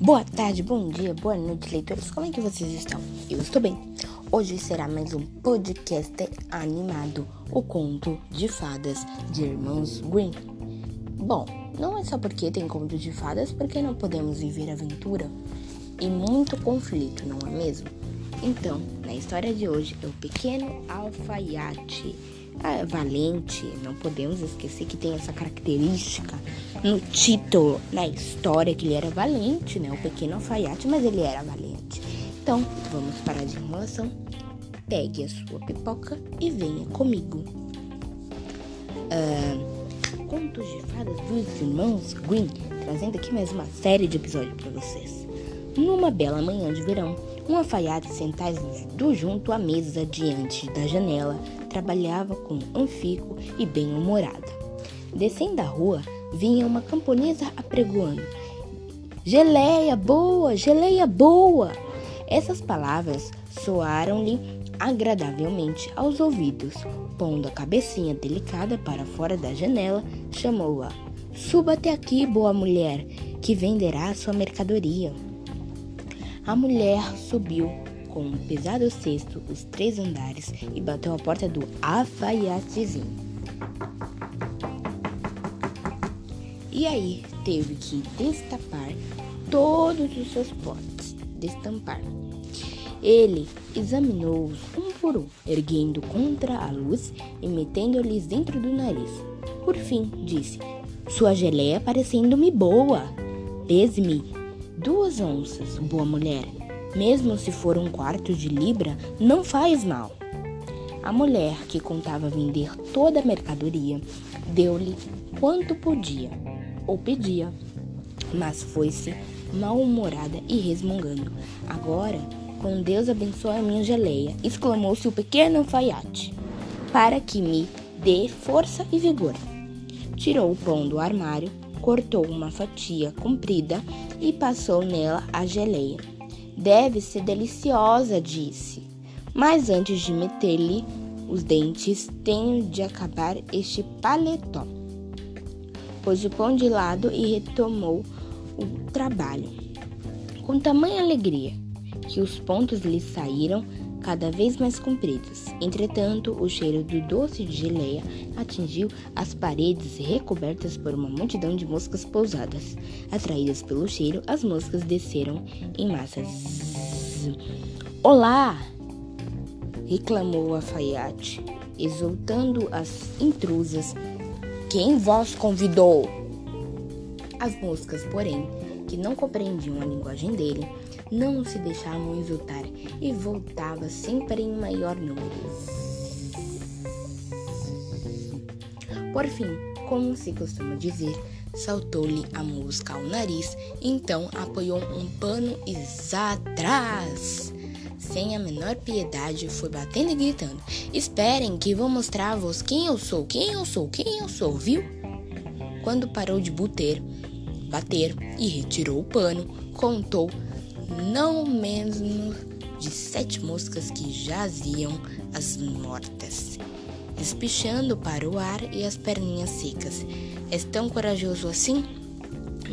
Boa tarde, bom dia, boa noite, leitores. Como é que vocês estão? Eu estou bem. Hoje será mais um podcast animado, o conto de fadas de Irmãos Green. Bom, não é só porque tem conto de fadas, porque não podemos viver aventura e muito conflito, não é mesmo? Então, na história de hoje é o pequeno alfaiate ah, valente. Não podemos esquecer que tem essa característica no título, na história, que ele era valente, né? O pequeno alfaiate, mas ele era valente. Então, vamos parar de enrolação. Pegue a sua pipoca e venha comigo. Uh, contos de fadas dos irmãos Green, trazendo aqui mais uma série de episódios para vocês. Numa bela manhã de verão, um alfaiate sentado junto à mesa diante da janela trabalhava com um fico e bem-humorada. Descendo a rua, vinha uma camponesa apregoando: Geleia boa, geleia boa! Essas palavras soaram-lhe agradavelmente aos ouvidos. Pondo a cabecinha delicada para fora da janela, chamou-a: Suba até aqui, boa mulher, que venderá sua mercadoria. A mulher subiu com um pesado cesto os três andares e bateu a porta do alfaiatezinho. E aí teve que destapar todos os seus potes, destampar. Ele examinou-os um por um, erguendo contra a luz e metendo-lhes dentro do nariz. Por fim, disse: Sua geleia parecendo-me boa. Pese-me Duas onças, boa mulher, mesmo se for um quarto de libra, não faz mal. A mulher, que contava vender toda a mercadoria, deu-lhe quanto podia ou pedia, mas foi-se mal-humorada e resmungando. Agora, com Deus abençoe a minha geleia, exclamou-se o pequeno alfaiate, para que me dê força e vigor. Tirou o pão do armário, cortou uma fatia comprida e passou nela a geleia. Deve ser deliciosa, disse. Mas antes de meter-lhe os dentes, tenho de acabar este paletó. Pôs o pão de lado e retomou o trabalho. Com tamanha alegria que os pontos lhe saíram cada vez mais compridos. Entretanto, o cheiro do doce de geleia atingiu as paredes recobertas por uma multidão de moscas pousadas. Atraídas pelo cheiro, as moscas desceram em massas. Olá! reclamou o alfaiate, exultando as intrusas. Quem vos convidou? As moscas, porém, que não compreendiam a linguagem dele, não se deixavam exultar e voltava sempre em maior número. Por fim, como se costuma dizer, saltou-lhe a mosca ao nariz, então apoiou um pano e atrás. Sem a menor piedade, foi batendo e gritando: Esperem que vou mostrar-vos quem eu sou, quem eu sou, quem eu sou, viu? Quando parou de bater, bater e retirou o pano, contou não menos de sete moscas que jaziam as mortas, espichando para o ar e as perninhas secas. És tão corajoso assim?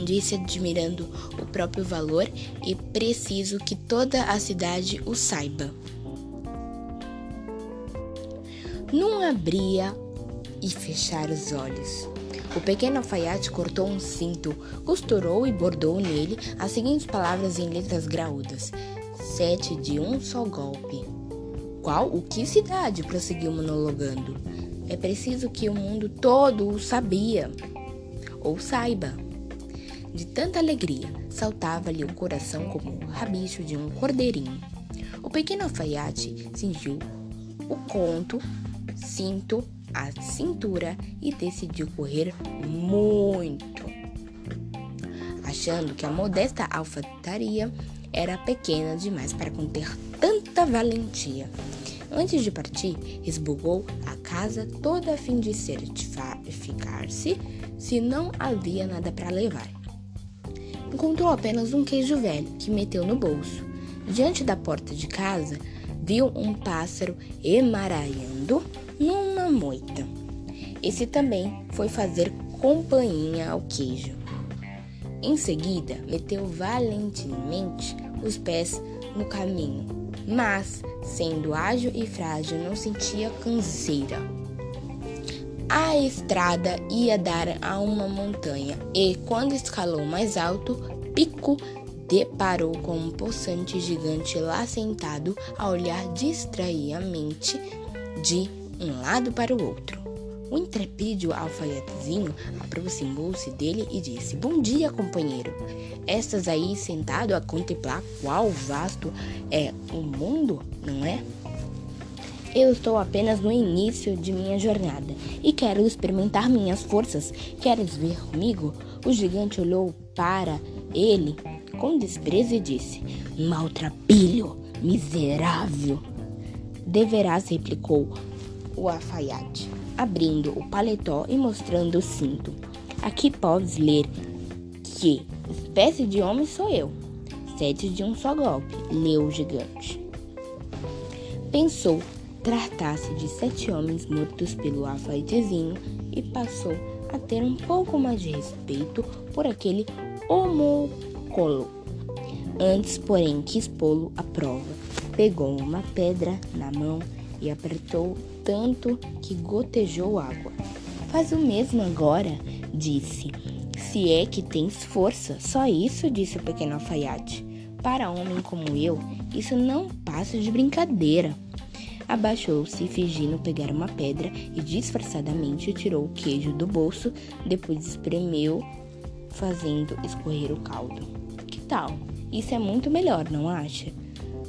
Disse admirando o próprio valor e preciso que toda a cidade o saiba. Não abria e fechar os olhos. O pequeno alfaiate cortou um cinto, costurou e bordou nele as seguintes palavras em letras graúdas: Sete de um só golpe. Qual o que cidade? prosseguiu monologando. É preciso que o mundo todo o sabia, ou saiba. De tanta alegria, saltava-lhe o coração como o rabicho de um cordeirinho. O pequeno alfaiate cingiu o conto, cinto a cintura e decidiu correr muito, achando que a modesta alfataria era pequena demais para conter tanta valentia. Antes de partir, esbugou a casa toda a fim de certificar-se se não havia nada para levar. Encontrou apenas um queijo velho que meteu no bolso. Diante da porta de casa, viu um pássaro emaranhando numa moita. Esse também foi fazer companhia ao queijo. Em seguida, meteu valentemente os pés no caminho, mas, sendo ágil e frágil, não sentia canseira. A estrada ia dar a uma montanha e, quando escalou mais alto, Pico deparou com um poçante gigante lá sentado a olhar distraidamente de um lado para o outro. O intrepídio alfaiatezinho aproximou-se dele e disse: Bom dia, companheiro. Estás aí sentado a contemplar qual vasto é o mundo, não é? Eu estou apenas no início de minha jornada e quero experimentar minhas forças. Queres ver comigo? O gigante olhou para ele com desprezo e disse: Maltrapilho, miserável. Deverás, replicou o alfaiate, abrindo o paletó e mostrando o cinto. Aqui podes ler que espécie de homem sou eu. Sete de um só golpe, leu o gigante. Pensou tratar-se de sete homens mortos pelo alfaitezinho e passou a ter um pouco mais de respeito por aquele homocolo. Antes, porém, quis pô-lo à prova. Pegou uma pedra na mão e apertou tanto que gotejou água. Faz o mesmo agora, disse. Se é que tens força, só isso, disse o pequeno alfaiate. Para homem como eu, isso não passa de brincadeira. Abaixou-se, fingindo pegar uma pedra e disfarçadamente tirou o queijo do bolso, depois espremeu fazendo escorrer o caldo. Que tal? Isso é muito melhor, não acha?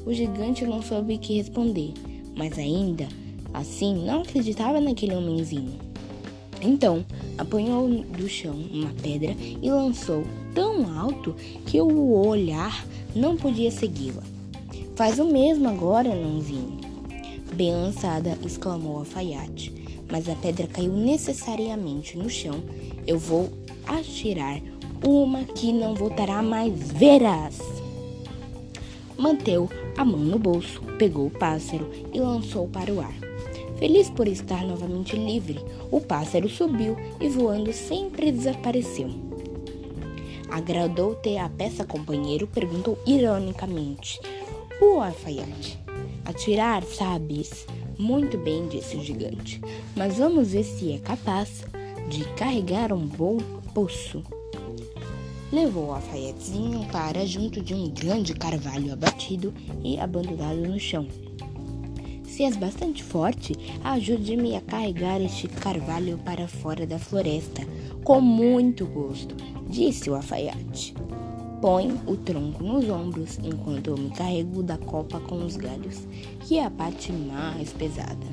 O gigante não soube o que responder, mas ainda assim não acreditava naquele homenzinho. Então, apanhou do chão uma pedra e lançou tão alto que o olhar não podia segui-la. Faz o mesmo agora, nãozinho. Bem lançada, exclamou a alfaiate. Mas a pedra caiu necessariamente no chão. Eu vou atirar uma que não voltará mais verás. Manteu a mão no bolso, pegou o pássaro e lançou para o ar. Feliz por estar novamente livre, o pássaro subiu e voando sempre desapareceu. Agradou-te a peça, companheiro? perguntou ironicamente o alfaiate. Atirar, sabes? Muito bem, disse o gigante. Mas vamos ver se é capaz de carregar um bom poço levou o alfaiatezinho para junto de um grande carvalho abatido e abandonado no chão. Se és bastante forte, ajude-me a carregar este carvalho para fora da floresta. Com muito gosto, disse o alfaiate. Põe o tronco nos ombros enquanto eu me carrego da copa com os galhos, que é a parte mais pesada.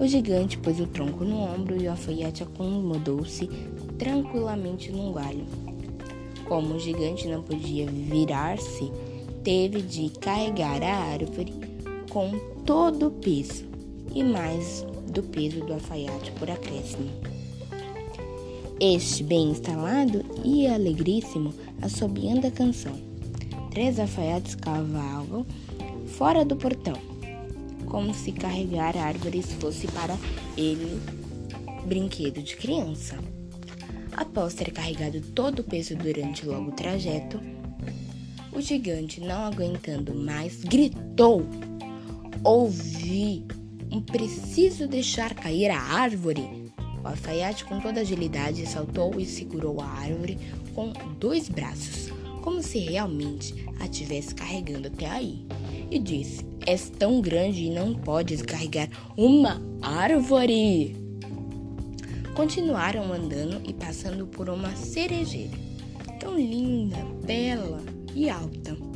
O gigante pôs o tronco no ombro e o alfaiate acomodou-se tranquilamente num galho. Como o gigante não podia virar-se, teve de carregar a árvore com todo o peso e mais do peso do alfaiate por acréscimo. Este, bem instalado e alegríssimo, assobiando a canção. Três alfaiates cavalgam fora do portão, como se carregar árvores fosse para ele brinquedo de criança. Após ter carregado todo o peso durante o longo trajeto, o gigante, não aguentando mais, gritou: Ouvi! Um preciso deixar cair a árvore! O alfaiate, com toda agilidade, saltou e segurou a árvore com dois braços, como se realmente a tivesse carregando até aí, e disse: És tão grande e não podes carregar uma árvore! Continuaram andando e passando por uma cerejeira, tão linda, bela e alta.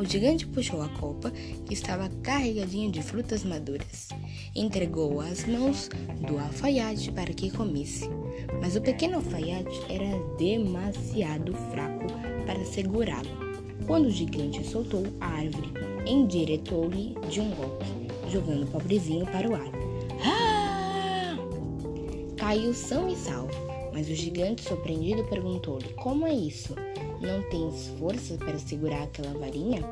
O gigante puxou a copa, que estava carregadinha de frutas maduras, entregou às mãos do alfaiate para que comesse. Mas o pequeno alfaiate era demasiado fraco para segurá-lo. Quando o gigante soltou a árvore, endireitou-lhe de um golpe, jogando o pobrezinho para o ar. Caiu são e salvo, mas o gigante surpreendido perguntou-lhe: Como é isso? Não tens força para segurar aquela varinha?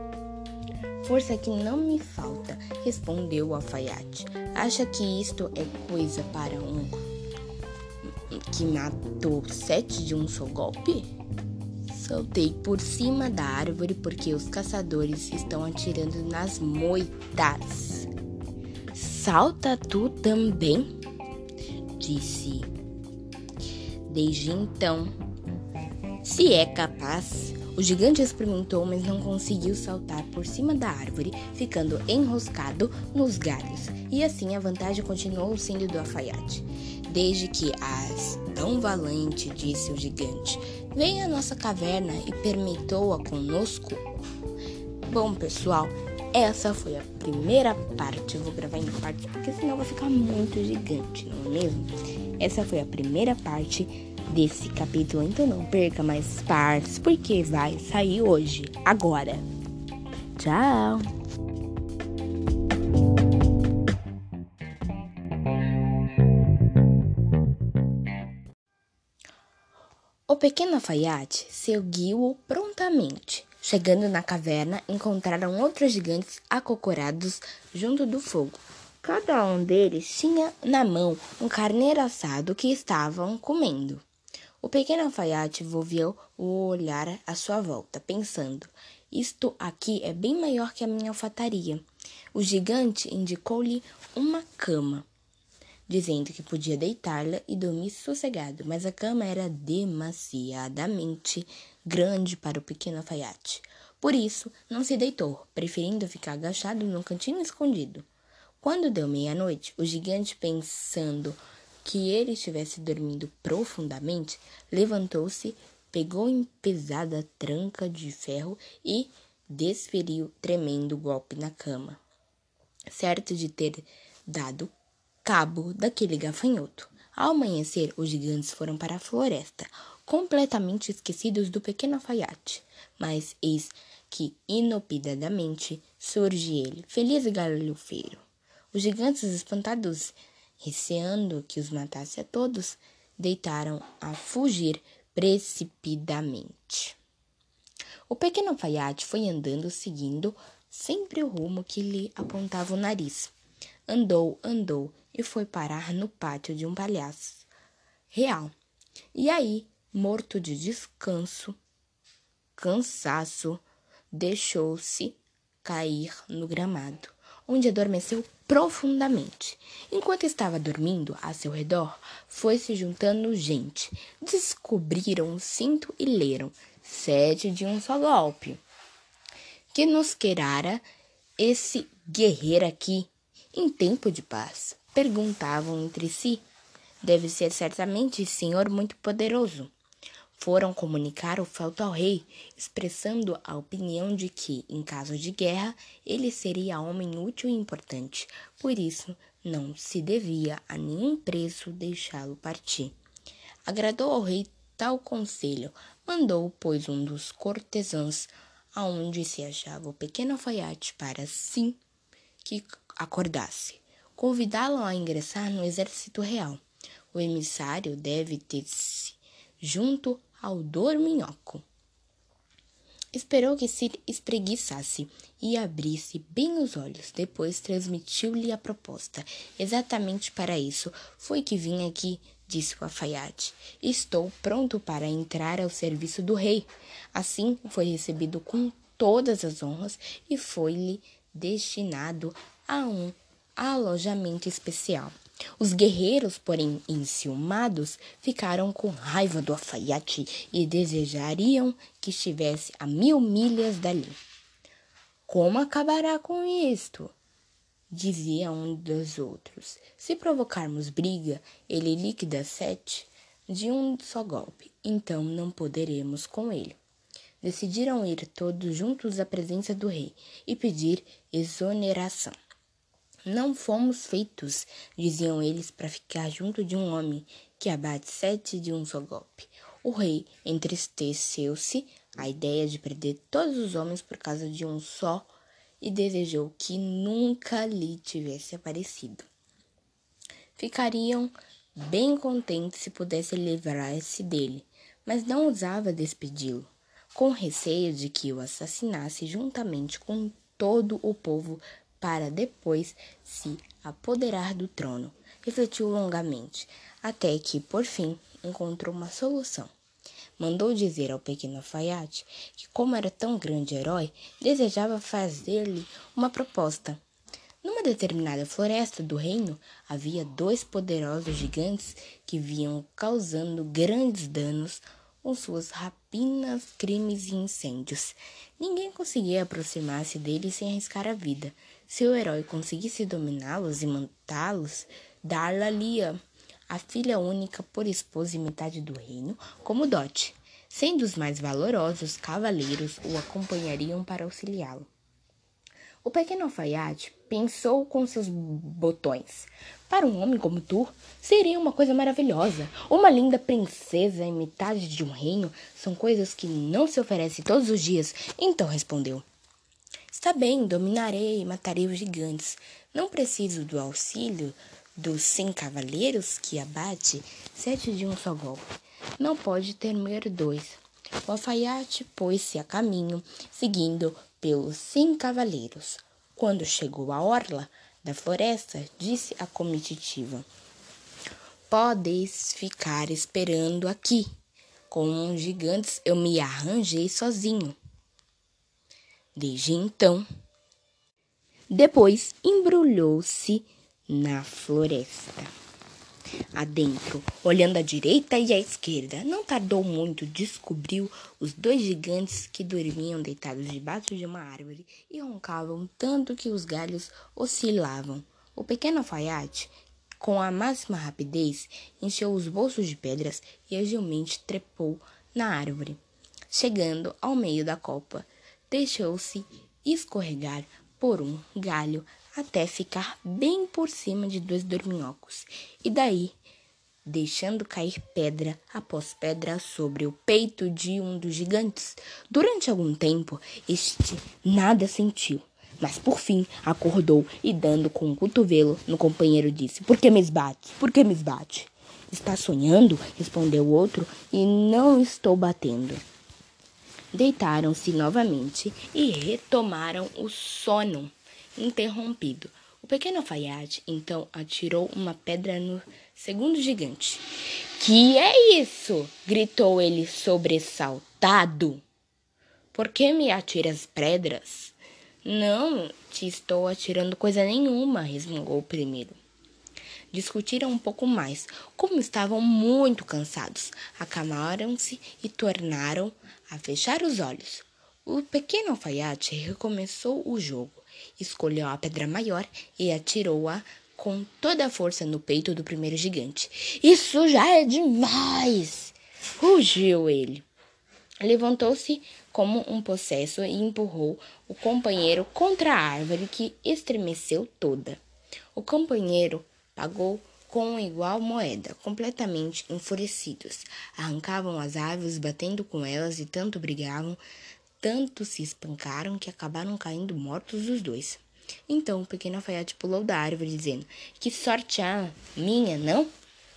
força que não me falta, respondeu o alfaiate. Acha que isto é coisa para um que matou sete de um só golpe? Saltei por cima da árvore porque os caçadores estão atirando nas moitas. Salta tu também? Disse. Desde então, se é capaz, o gigante experimentou, mas não conseguiu saltar por cima da árvore, ficando enroscado nos galhos. E assim a vantagem continuou sendo do alfaiate. Desde que as tão valente, disse o gigante, venha à nossa caverna e permitou-a conosco. Bom, pessoal, essa foi a primeira parte. Eu vou gravar em partes porque senão vai ficar muito gigante, não é mesmo? Essa foi a primeira parte desse capítulo, então não perca mais partes porque vai sair hoje, agora. Tchau! O pequeno alfaiate seguiu-o prontamente. Chegando na caverna, encontraram outros gigantes acocorados junto do fogo. Cada um deles tinha na mão um carneiro assado que estavam comendo. O pequeno alfaiate volveu o olhar à sua volta, pensando: Isto aqui é bem maior que a minha alfataria. O gigante indicou-lhe uma cama dizendo que podia deitar-la e dormir sossegado, mas a cama era demasiadamente grande para o pequeno alfaiate. Por isso, não se deitou, preferindo ficar agachado num cantinho escondido. Quando deu meia-noite, o gigante, pensando que ele estivesse dormindo profundamente, levantou-se, pegou em pesada tranca de ferro e desferiu tremendo golpe na cama. Certo de ter dado cabo daquele gafanhoto. Ao amanhecer, os gigantes foram para a floresta, completamente esquecidos do pequeno alfaiate. Mas eis que, inopinadamente, surge ele, feliz e galhofeiro. Os gigantes, espantados, receando que os matasse a todos, deitaram a fugir precipitadamente. O pequeno alfaiate foi andando, seguindo sempre o rumo que lhe apontava o nariz. Andou, andou e foi parar no pátio de um palhaço real. E aí, morto de descanso, cansaço, deixou-se cair no gramado, onde adormeceu profundamente. Enquanto estava dormindo, a seu redor foi se juntando gente. Descobriram o cinto e leram sete de um só golpe. Que nos querara esse guerreiro aqui em tempo de paz? Perguntavam entre si. Deve ser certamente senhor muito poderoso. Foram comunicar o feito ao rei, expressando a opinião de que, em caso de guerra, ele seria homem útil e importante. Por isso, não se devia a nenhum preço deixá-lo partir. Agradou ao rei tal conselho. Mandou, pois, um dos cortesãos aonde se achava o pequeno alfaiate para sim que acordasse convidá-lo a ingressar no exército real. O emissário deve ter-se junto ao dorminhoco. Esperou que se espreguiçasse e abrisse bem os olhos. Depois transmitiu-lhe a proposta. Exatamente para isso foi que vim aqui, disse o alfaiate. Estou pronto para entrar ao serviço do rei. Assim foi recebido com todas as honras e foi-lhe destinado a um alojamento especial. Os guerreiros, porém enciumados, ficaram com raiva do alfaiate e desejariam que estivesse a mil milhas dali. Como acabará com isto? Dizia um dos outros. Se provocarmos briga, ele liquida sete de um só golpe, então não poderemos com ele. Decidiram ir todos juntos à presença do rei e pedir exoneração. Não fomos feitos, diziam eles, para ficar junto de um homem que abate sete de um só golpe. O rei entristeceu-se à ideia de perder todos os homens por causa de um só e desejou que nunca lhe tivesse aparecido. Ficariam bem contentes se pudesse livrar-se dele, mas não ousava despedi-lo, com receio de que o assassinasse juntamente com todo o povo para depois se apoderar do trono. Refletiu longamente, até que, por fim, encontrou uma solução. Mandou dizer ao pequeno alfaiate que, como era tão grande herói, desejava fazer-lhe uma proposta. Numa determinada floresta do reino havia dois poderosos gigantes que vinham causando grandes danos com suas rapinas, crimes e incêndios. Ninguém conseguia aproximar-se deles sem arriscar a vida. Se o herói conseguisse dominá-los e matá-los, dar-lhe-ia a filha única por esposa e metade do reino como dote. Sendo os mais valorosos, cavaleiros o acompanhariam para auxiliá-lo. O pequeno alfaiate pensou com seus botões. Para um homem como tu, seria uma coisa maravilhosa. Uma linda princesa e metade de um reino são coisas que não se oferecem todos os dias. Então respondeu: Está bem, dominarei e matarei os gigantes. Não preciso do auxílio dos cem cavaleiros que abate sete de um só golpe. Não pode temer dois. O alfaiate pôs-se a caminho, seguindo pelos cem cavaleiros. Quando chegou à orla da floresta, disse a comitiva: Podes ficar esperando aqui. Com os gigantes eu me arranjei sozinho. Desde então, depois embrulhou-se na floresta adentro, olhando à direita e à esquerda. Não tardou muito, descobriu os dois gigantes que dormiam deitados debaixo de uma árvore e roncavam tanto que os galhos oscilavam. O pequeno alfaiate, com a máxima rapidez, encheu os bolsos de pedras e agilmente trepou na árvore. Chegando ao meio da copa, deixou-se escorregar por um galho até ficar bem por cima de dois dorminhocos, e daí deixando cair pedra após pedra sobre o peito de um dos gigantes. Durante algum tempo, este nada sentiu, mas por fim acordou e, dando com o cotovelo no companheiro, disse: Por que me esbate? Por que me esbate? Está sonhando? respondeu o outro, e não estou batendo. Deitaram-se novamente e retomaram o sono interrompido. O pequeno alfaiate então atirou uma pedra no segundo gigante. Que é isso? gritou ele sobressaltado. Por que me atiras pedras? Não te estou atirando coisa nenhuma, resmungou o primeiro. Discutiram um pouco mais. Como estavam muito cansados, acalmaram-se e tornaram a fechar os olhos. O pequeno alfaiate recomeçou o jogo. Escolheu a pedra maior e atirou-a com toda a força no peito do primeiro gigante. Isso já é demais! Rugiu ele. Levantou-se como um possesso e empurrou o companheiro contra a árvore que estremeceu toda. O companheiro pagou com igual moeda, completamente enfurecidos. Arrancavam as árvores, batendo com elas e tanto brigavam tanto se espancaram que acabaram caindo mortos os dois. Então o pequeno alfaiate pulou da árvore, dizendo: Que sorte a minha, não?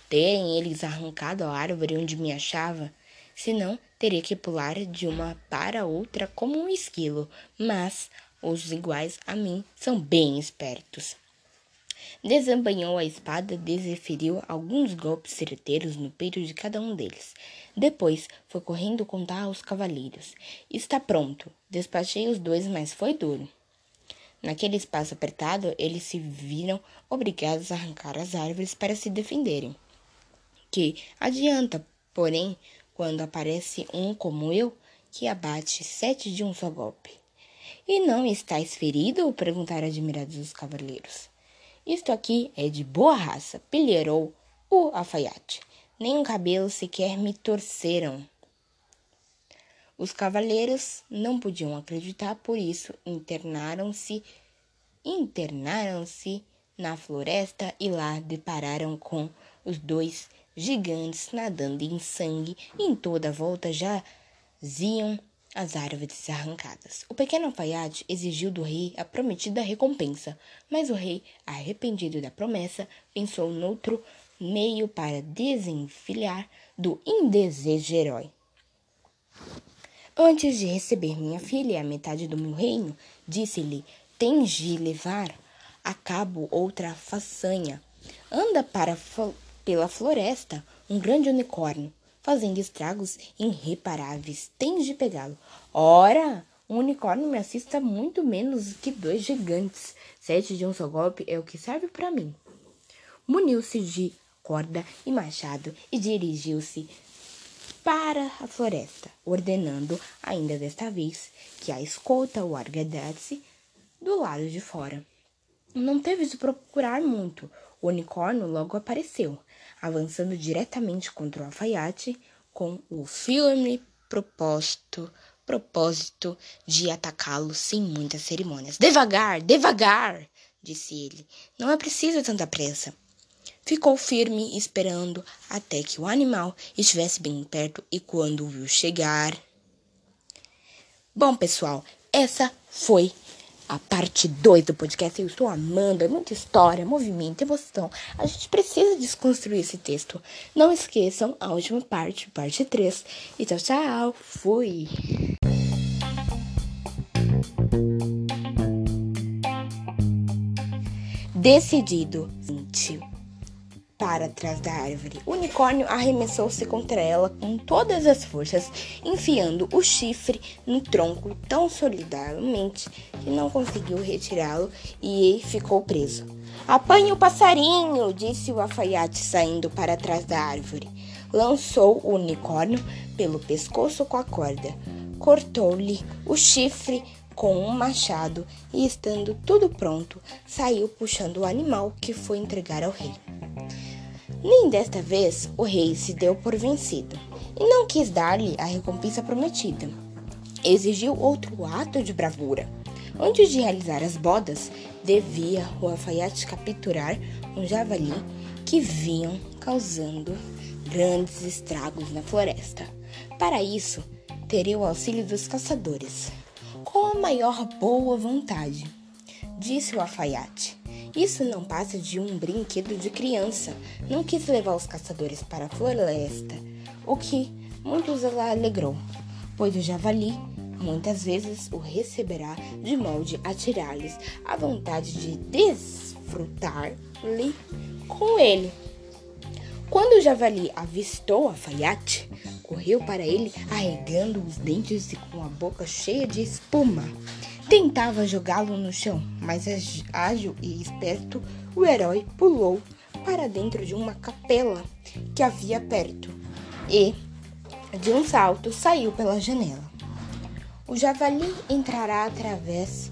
Terem eles arrancado a árvore onde me achava. Senão, teria que pular de uma para outra como um esquilo. Mas os iguais a mim são bem espertos. Desembanhou a espada, desferiu alguns golpes certeiros no peito de cada um deles. Depois foi correndo contar aos cavaleiros: Está pronto. Despachei os dois, mas foi duro. Naquele espaço apertado, eles se viram obrigados a arrancar as árvores para se defenderem. Que adianta, porém, quando aparece um como eu, que abate sete de um só golpe? E não estáis ferido? perguntaram admirados os cavaleiros. Isto aqui é de boa raça, pilheirou o alfaiate. Nem um cabelo sequer me torceram. Os cavaleiros não podiam acreditar, por isso internaram-se, internaram-se na floresta e lá depararam com os dois gigantes nadando em sangue em toda a volta jaziam as árvores arrancadas. O pequeno alfaiate exigiu do rei a prometida recompensa, mas o rei, arrependido da promessa, pensou noutro meio para desenfilhar do indesejo herói. Antes de receber minha filha e a metade do meu reino, disse-lhe: Tens de levar a cabo outra façanha. Anda para pela floresta um grande unicórnio, fazendo estragos irreparáveis. Tens de pegá-lo. Ora, um unicórnio me assista muito menos que dois gigantes. Sete de um só golpe é o que serve para mim. Muniu-se de corda e machado e dirigiu-se para a floresta, ordenando, ainda desta vez, que a escolta o arguedasse do lado de fora. Não teve de procurar muito. O unicórnio logo apareceu, avançando diretamente contra o alfaiate com o firme propósito, propósito de atacá-lo sem muitas cerimônias. Devagar, devagar, disse ele. Não é preciso tanta pressa. Ficou firme, esperando até que o animal estivesse bem perto e quando o viu chegar. Bom, pessoal, essa foi a parte 2 do podcast. Eu estou amando, é muita história, movimento, emoção. A gente precisa desconstruir esse texto. Não esqueçam a última parte, parte 3. E tchau, tchau. Fui. Decidido. 20 para trás da árvore. O unicórnio arremessou-se contra ela com todas as forças, enfiando o chifre no tronco tão solidariamente que não conseguiu retirá-lo e ficou preso. Apanhe o passarinho, disse o alfaiate saindo para trás da árvore. Lançou o unicórnio pelo pescoço com a corda, cortou-lhe o chifre com um machado e, estando tudo pronto, saiu puxando o animal que foi entregar ao rei. Nem desta vez o rei se deu por vencido e não quis dar-lhe a recompensa prometida. Exigiu outro ato de bravura. Antes de realizar as bodas, devia o alfaiate capturar um javali que vinham causando grandes estragos na floresta. Para isso, teria o auxílio dos caçadores. Com a maior boa vontade, disse o alfaiate. Isso não passa de um brinquedo de criança. Não quis levar os caçadores para a floresta, o que muitos alegrou, pois o javali muitas vezes o receberá de molde a tirar-lhes a vontade de desfrutar-lhe com ele. Quando o javali avistou a Fayate, correu para ele arregando os dentes e com a boca cheia de espuma. Tentava jogá-lo no chão, mas ágil e esperto, o herói pulou para dentro de uma capela que havia perto e, de um salto, saiu pela janela. O javali entrará através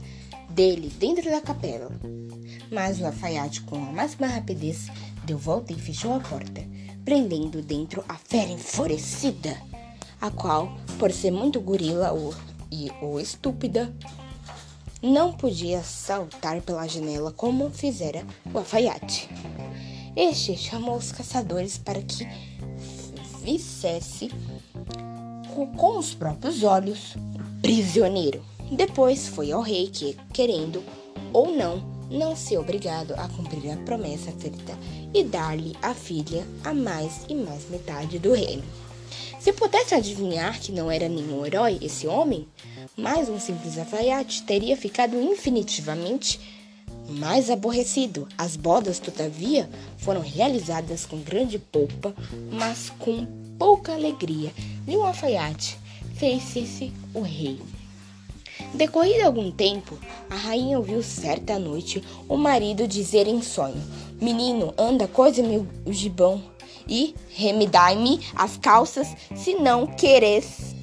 dele dentro da capela, mas o alfaiate, com a máxima rapidez, deu volta e fechou a porta, prendendo dentro a fera enfurecida, a qual, por ser muito gorila ou, e ou estúpida, não podia saltar pela janela como fizera o alfaiate. Este chamou os caçadores para que vissesse com os próprios olhos o prisioneiro. Depois foi ao rei que, querendo ou não, não ser obrigado a cumprir a promessa feita e dar-lhe a filha a mais e mais metade do reino. Se pudesse adivinhar que não era nenhum herói esse homem, mas um simples alfaiate teria ficado infinitivamente mais aborrecido. As bodas, todavia, foram realizadas com grande polpa, mas com pouca alegria. E um alfaiate fez-se o rei. Decorrido algum tempo, a rainha ouviu certa noite o marido dizer em sonho: Menino, anda, coisa meu gibão e remedai-me as calças, se não queres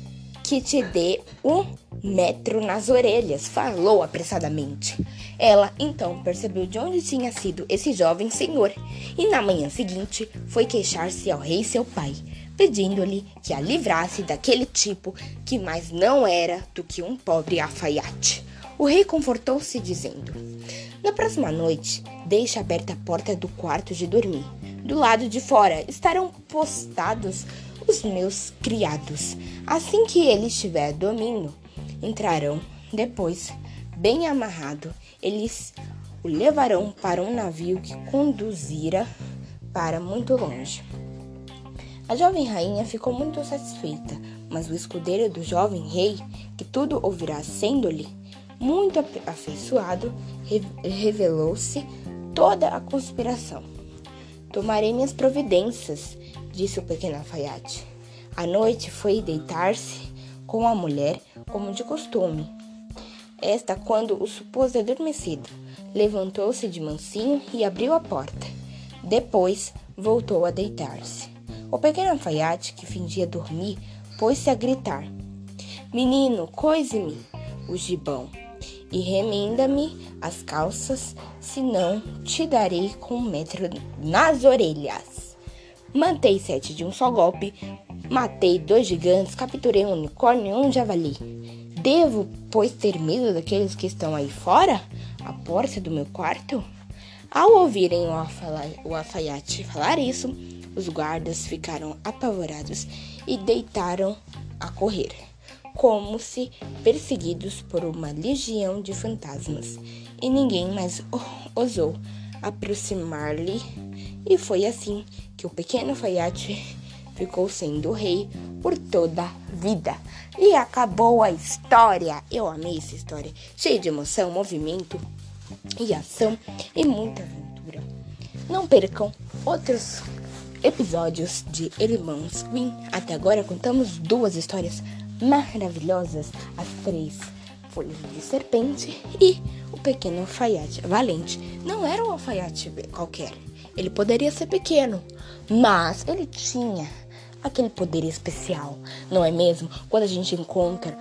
que te dê um metro nas orelhas, falou apressadamente. Ela então percebeu de onde tinha sido esse jovem senhor e na manhã seguinte foi queixar-se ao rei seu pai, pedindo-lhe que a livrasse daquele tipo que mais não era do que um pobre alfaiate. O rei confortou-se dizendo: Na próxima noite, deixe aberta a porta do quarto de dormir. Do lado de fora estarão postados os meus criados. Assim que ele estiver dormindo, entrarão. Depois, bem amarrado, eles o levarão para um navio que conduzira para muito longe. A jovem rainha ficou muito satisfeita, mas o escudeiro do jovem rei, que tudo ouvirá sendo-lhe muito afeiçoado, revelou-se toda a conspiração. Tomarei minhas providências, disse o pequeno alfaiate. À noite foi deitar-se com a mulher, como de costume. Esta, quando o supôs adormecido, levantou-se de mansinho e abriu a porta. Depois voltou a deitar-se. O pequeno alfaiate, que fingia dormir, pôs-se a gritar: Menino, coise-me o gibão e remenda-me as calças, senão te darei com um metro nas orelhas. Mantei sete de um só golpe, matei dois gigantes, capturei um unicórnio e um javali. Devo, pois, ter medo daqueles que estão aí fora, à porta do meu quarto? Ao ouvirem o alfaiate falar isso, os guardas ficaram apavorados e deitaram a correr, como se perseguidos por uma legião de fantasmas, e ninguém mais ousou aproximar-lhe. E foi assim que o pequeno alfaiate ficou sendo rei por toda a vida. E acabou a história. Eu amei essa história, cheia de emoção, movimento e ação e muita aventura. Não percam outros episódios de Irmãos Green. Até agora contamos duas histórias maravilhosas: as três folhas de serpente e o pequeno alfaiate valente. Não era um alfaiate qualquer. Ele poderia ser pequeno, mas ele tinha aquele poder especial, não é mesmo? Quando a gente encontra,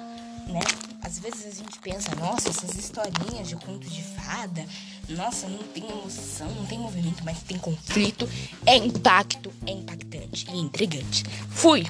né? Às vezes a gente pensa, nossa, essas historinhas de conto de fada, nossa, não tem emoção, não tem movimento, mas tem conflito, é impacto, é impactante e intrigante. Fui!